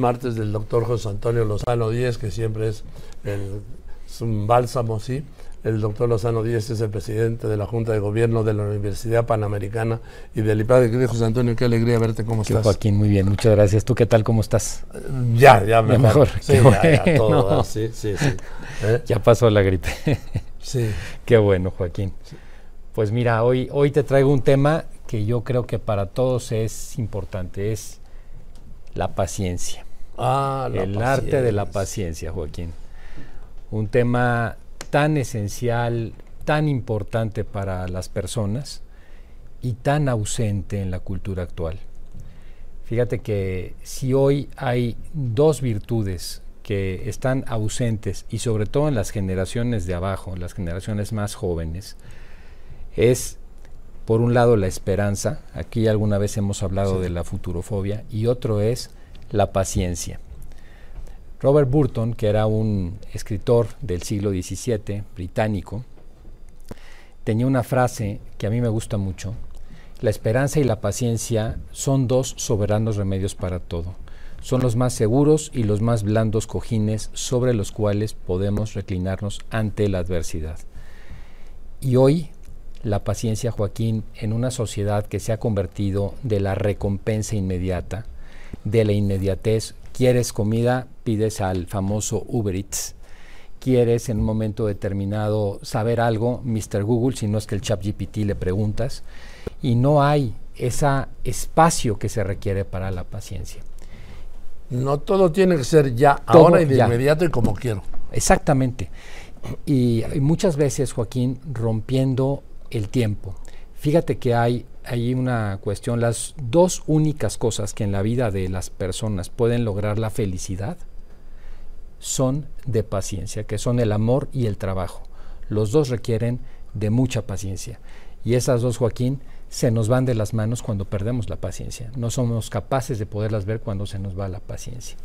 martes del doctor José Antonio Lozano Díez, que siempre es, el, es un bálsamo, sí. El doctor Lozano Díez es el presidente de la Junta de Gobierno de la Universidad Panamericana y del IPAD. José Antonio, qué alegría verte, ¿cómo estás? Joaquín, muy bien, muchas gracias. ¿Tú qué tal, cómo estás? Ya, ya mejor. mejor. Sí, ya, ya, todo, sí, sí, sí. ¿Eh? Ya pasó la gripe. sí. Qué bueno, Joaquín. Pues mira, hoy, hoy te traigo un tema que yo creo que para todos es importante, es la paciencia. Ah, la el paciencia. arte de la paciencia, Joaquín. Un tema tan esencial, tan importante para las personas y tan ausente en la cultura actual. Fíjate que si hoy hay dos virtudes que están ausentes y sobre todo en las generaciones de abajo, las generaciones más jóvenes, es por un lado la esperanza, aquí alguna vez hemos hablado Sí. de la futurofobia, y otro es la paciencia. Robert Burton, que era un escritor del siglo XVII, británico, tenía una frase que a mí me gusta mucho. La esperanza y la paciencia son dos soberanos remedios para todo. Son los más seguros y los más blandos cojines sobre los cuales podemos reclinarnos ante la adversidad. Y hoy, la paciencia, Joaquín, en una sociedad que se ha convertido de la recompensa inmediata, de la inmediatez, quieres comida, pides al famoso Uber Eats, quieres en un momento determinado saber algo, Mr. Google, si no es que el chat GPT le preguntas, y no hay ese espacio que se requiere para la paciencia. No todo tiene que ser ya, Todo ahora y de ya. inmediato y como quiero. Exactamente. Y, y muchas veces, Joaquín, rompiendo el tiempo. Fíjate que hay, hay una cuestión, las dos únicas cosas que en la vida de las personas pueden lograr la felicidad son de paciencia, que son el amor y el trabajo. Los dos requieren de mucha paciencia. Y esas dos, Joaquín, se nos van de las manos cuando perdemos la paciencia. No somos capaces de poderlas ver cuando se nos va la paciencia.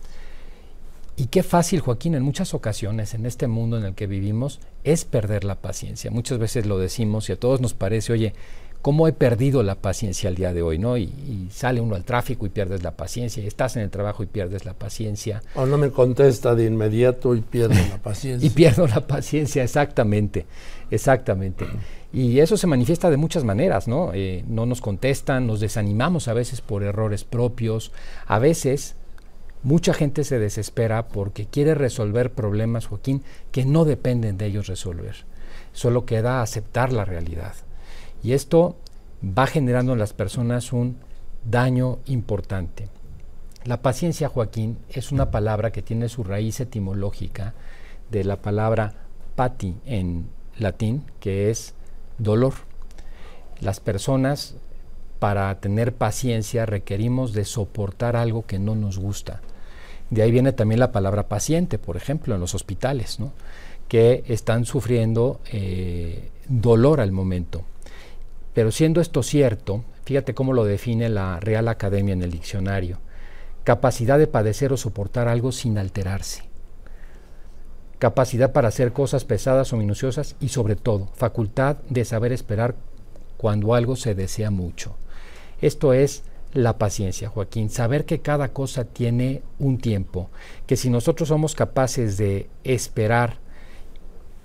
Y qué fácil, Joaquín, en muchas ocasiones en este mundo en el que vivimos es perder la paciencia. Muchas veces lo decimos y a todos nos parece, oye, ¿cómo he perdido la paciencia al día de hoy? ¿no? Y, y sale uno al tráfico y pierdes la paciencia, y estás en el trabajo y pierdes la paciencia. O no me contesta de inmediato y pierdo la paciencia. Y pierdo la paciencia, exactamente, exactamente. Y eso se manifiesta de muchas maneras, ¿no? Eh, no nos contestan, nos desanimamos a veces por errores propios, a veces mucha gente se desespera porque quiere resolver problemas, Joaquín, que no dependen de ellos resolver. Solo queda aceptar la realidad. Y esto va generando en las personas un daño importante. La paciencia, Joaquín, es una palabra que tiene su raíz etimológica de la palabra pati en latín, que es dolor. Las personas, para tener paciencia, requerimos de soportar algo que no nos gusta. De ahí viene también la palabra paciente, por ejemplo, en los hospitales, ¿no? que están sufriendo eh, dolor al momento. Pero siendo esto cierto, fíjate cómo lo define la Real Academia en el diccionario. Capacidad de padecer o soportar algo sin alterarse. Capacidad para hacer cosas pesadas o minuciosas y sobre todo, facultad de saber esperar cuando algo se desea mucho. Esto es la paciencia, Joaquín, saber que cada cosa tiene un tiempo, que si nosotros somos capaces de esperar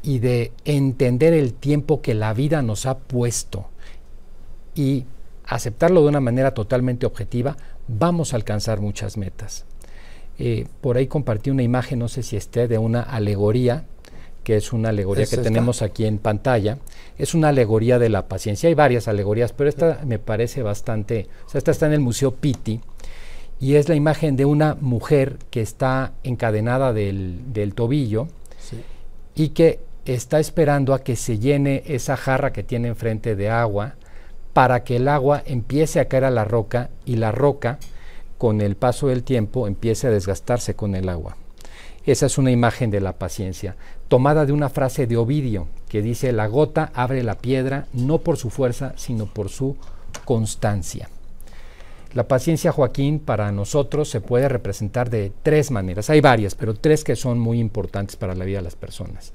y de entender el tiempo que la vida nos ha puesto y aceptarlo de una manera totalmente objetiva, vamos a alcanzar muchas metas. Eh, por ahí compartí una imagen, no sé si esté, de una alegoría, que es una alegoría ¿Es que esta? tenemos aquí en pantalla. Es una alegoría de la paciencia. Hay varias alegorías, pero esta me parece bastante, o sea, esta está en el Museo Pitti y es la imagen de una mujer que está encadenada del, del tobillo Sí. y que está esperando a que se llene esa jarra que tiene enfrente de agua para que el agua empiece a caer a la roca y la roca con el paso del tiempo empiece a desgastarse con el agua. Esa es una imagen de la paciencia, tomada de una frase de Ovidio que dice, la gota abre la piedra no por su fuerza, sino por su constancia. La paciencia, Joaquín, para nosotros se puede representar de tres maneras. Hay varias, pero tres que son muy importantes para la vida de las personas.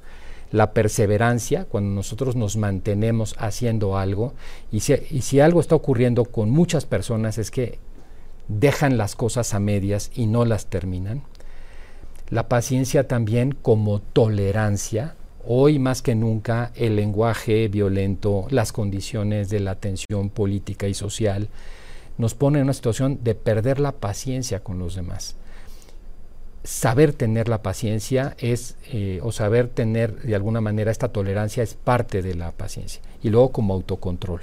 La perseverancia, cuando nosotros nos mantenemos haciendo algo, y si, y si algo está ocurriendo con muchas personas es que dejan las cosas a medias y no las terminan. La paciencia también como tolerancia. Hoy más que nunca el lenguaje violento, las condiciones de la tensión política y social nos ponen en una situación de perder la paciencia con los demás saber tener la paciencia es, eh, o saber tener de alguna manera esta tolerancia es parte de la paciencia. Y luego como autocontrol.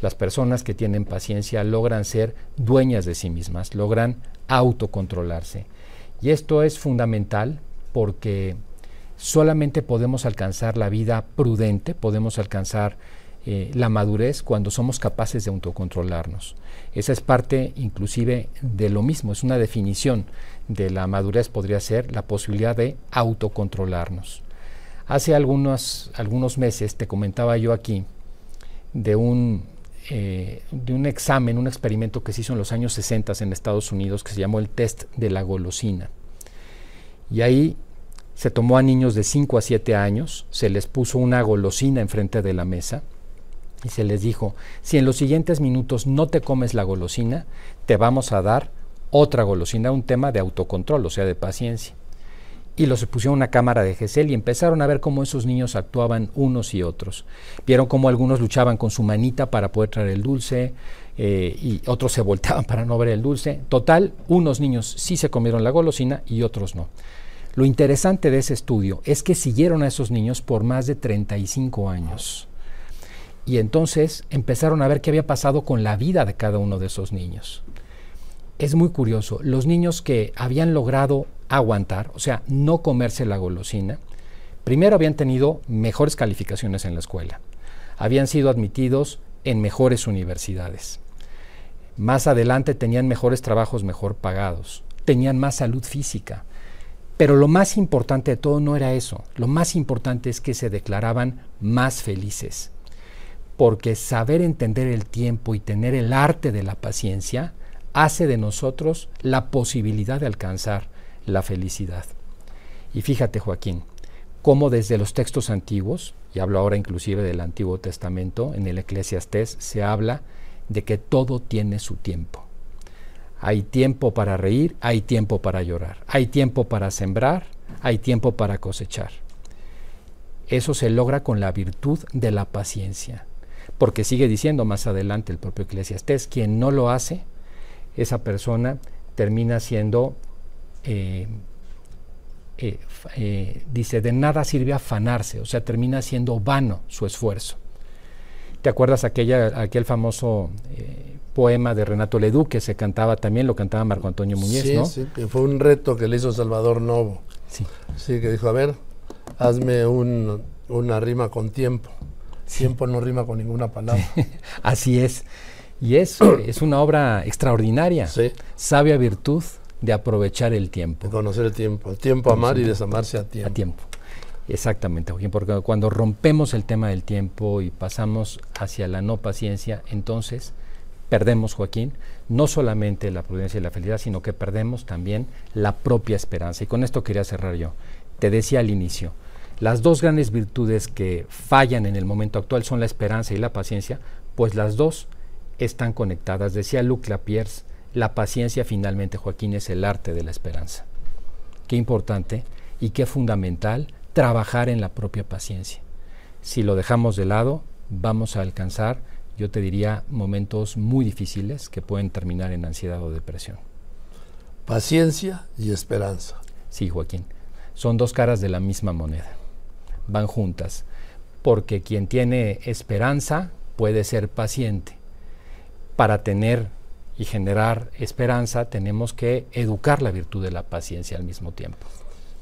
Las personas que tienen paciencia logran ser dueñas de sí mismas, logran autocontrolarse. Y esto es fundamental porque solamente podemos alcanzar la vida prudente, podemos alcanzar eh, la madurez cuando somos capaces de autocontrolarnos. Esa es parte inclusive de lo mismo, es una definición de la madurez podría ser la posibilidad de autocontrolarnos. Hace algunos, algunos meses te comentaba yo aquí de un, eh, de un examen, un experimento que se hizo en los años 60 en Estados Unidos que se llamó el test de la golosina. Y ahí se tomó a niños de 5 a 7 años, se les puso una golosina enfrente de la mesa y se les dijo, si en los siguientes minutos no te comes la golosina, te vamos a dar otra golosina, un tema de autocontrol, o sea, de paciencia. Y los pusieron una cámara de GESEL y empezaron a ver cómo esos niños actuaban unos y otros. Vieron cómo algunos luchaban con su manita para poder traer el dulce eh, y otros se volteaban para no ver el dulce. Total, unos niños sí se comieron la golosina y otros no. Lo interesante de ese estudio es que siguieron a esos niños por más de 35 años. Y entonces empezaron a ver qué había pasado con la vida de cada uno de esos niños es muy curioso. Los niños que habían logrado aguantar, o sea, no comerse la golosina, primero habían tenido mejores calificaciones en la escuela, habían sido admitidos en mejores universidades. Más adelante tenían mejores trabajos mejor pagados, tenían más salud física. Pero lo más importante de todo no era eso, lo más importante es que se declaraban más felices, porque saber entender el tiempo y tener el arte de la paciencia hace de nosotros la posibilidad de alcanzar la felicidad. Y fíjate, Joaquín, cómo desde los textos antiguos, y hablo ahora inclusive del Antiguo Testamento, en el Eclesiastés se habla de que todo tiene su tiempo. Hay tiempo para reír, hay tiempo para llorar, hay tiempo para sembrar, hay tiempo para cosechar. Eso se logra con la virtud de la paciencia, porque sigue diciendo más adelante el propio Eclesiastés, quien no lo hace, esa persona termina siendo, eh, eh, eh, dice, de nada sirve afanarse, o sea, termina siendo vano su esfuerzo. ¿Te acuerdas aquella, aquel famoso poema de Renato Leduc que se cantaba también, lo cantaba Marco Antonio Muñez, sí, ¿no? Sí, que fue un reto que le hizo Salvador Novo. Sí. Sí, que dijo, a ver, hazme una rima con tiempo. Tiempo no rima con ninguna palabra. Así es. Y eso es una obra extraordinaria. Sí. Sabia virtud de aprovechar el tiempo. De conocer el tiempo. El tiempo amar y desamarse a tiempo. A tiempo. Exactamente, porque cuando rompemos el tema del tiempo y pasamos hacia la no paciencia, entonces perdemos, Joaquín, no solamente la prudencia y la felicidad, sino que perdemos también la propia esperanza. Y con esto quería cerrar yo. Te decía al inicio, las dos grandes virtudes que fallan en el momento actual son la esperanza y la paciencia, pues las dos están conectadas. Decía Luc Lapierre, la paciencia finalmente, Joaquín, es el arte de la esperanza. Qué importante y qué fundamental trabajar en la propia paciencia. Si lo dejamos de lado, vamos a alcanzar, yo te diría, momentos muy difíciles que pueden terminar en ansiedad o depresión. Paciencia y esperanza. Sí, Joaquín. Son dos caras de la misma moneda. Van juntas. Porque quien tiene esperanza puede ser paciente para tener y generar esperanza tenemos que educar la virtud de la paciencia al mismo tiempo.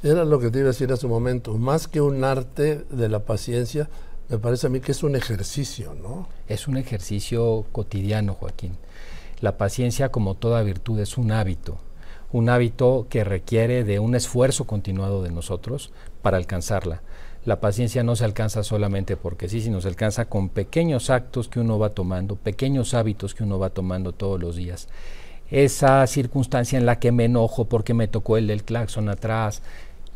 Era lo que te iba a decir hace un momento, más que un arte de la paciencia, me parece a mí que es un ejercicio, ¿no? Es un ejercicio cotidiano, Joaquín. La paciencia, como toda virtud, es un hábito, un hábito que requiere de un esfuerzo continuado de nosotros para alcanzarla la paciencia no se alcanza solamente porque sí, sino se alcanza con pequeños actos que uno va tomando, pequeños hábitos que uno va tomando todos los días. Esa circunstancia en la que me enojo porque me tocó el del claxon atrás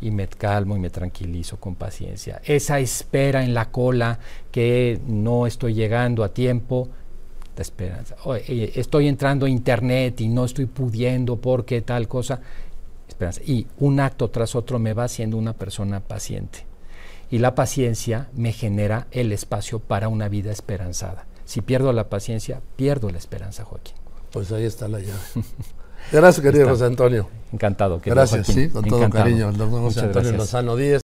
y me calmo y me tranquilizo con paciencia. Esa espera en la cola que no estoy llegando a tiempo, La esperanza. Eh, estoy entrando a internet y no estoy pudiendo porque tal cosa. Esperanza. Y un acto tras otro me va haciendo una persona paciente. Y la paciencia me genera el espacio para una vida esperanzada. Si pierdo la paciencia, pierdo la esperanza, Joaquín. Pues ahí está la llave. Gracias, querido José Antonio. Encantado. Gracias, sí, con todo cariño. El doctor José Antonio Lozano Díez.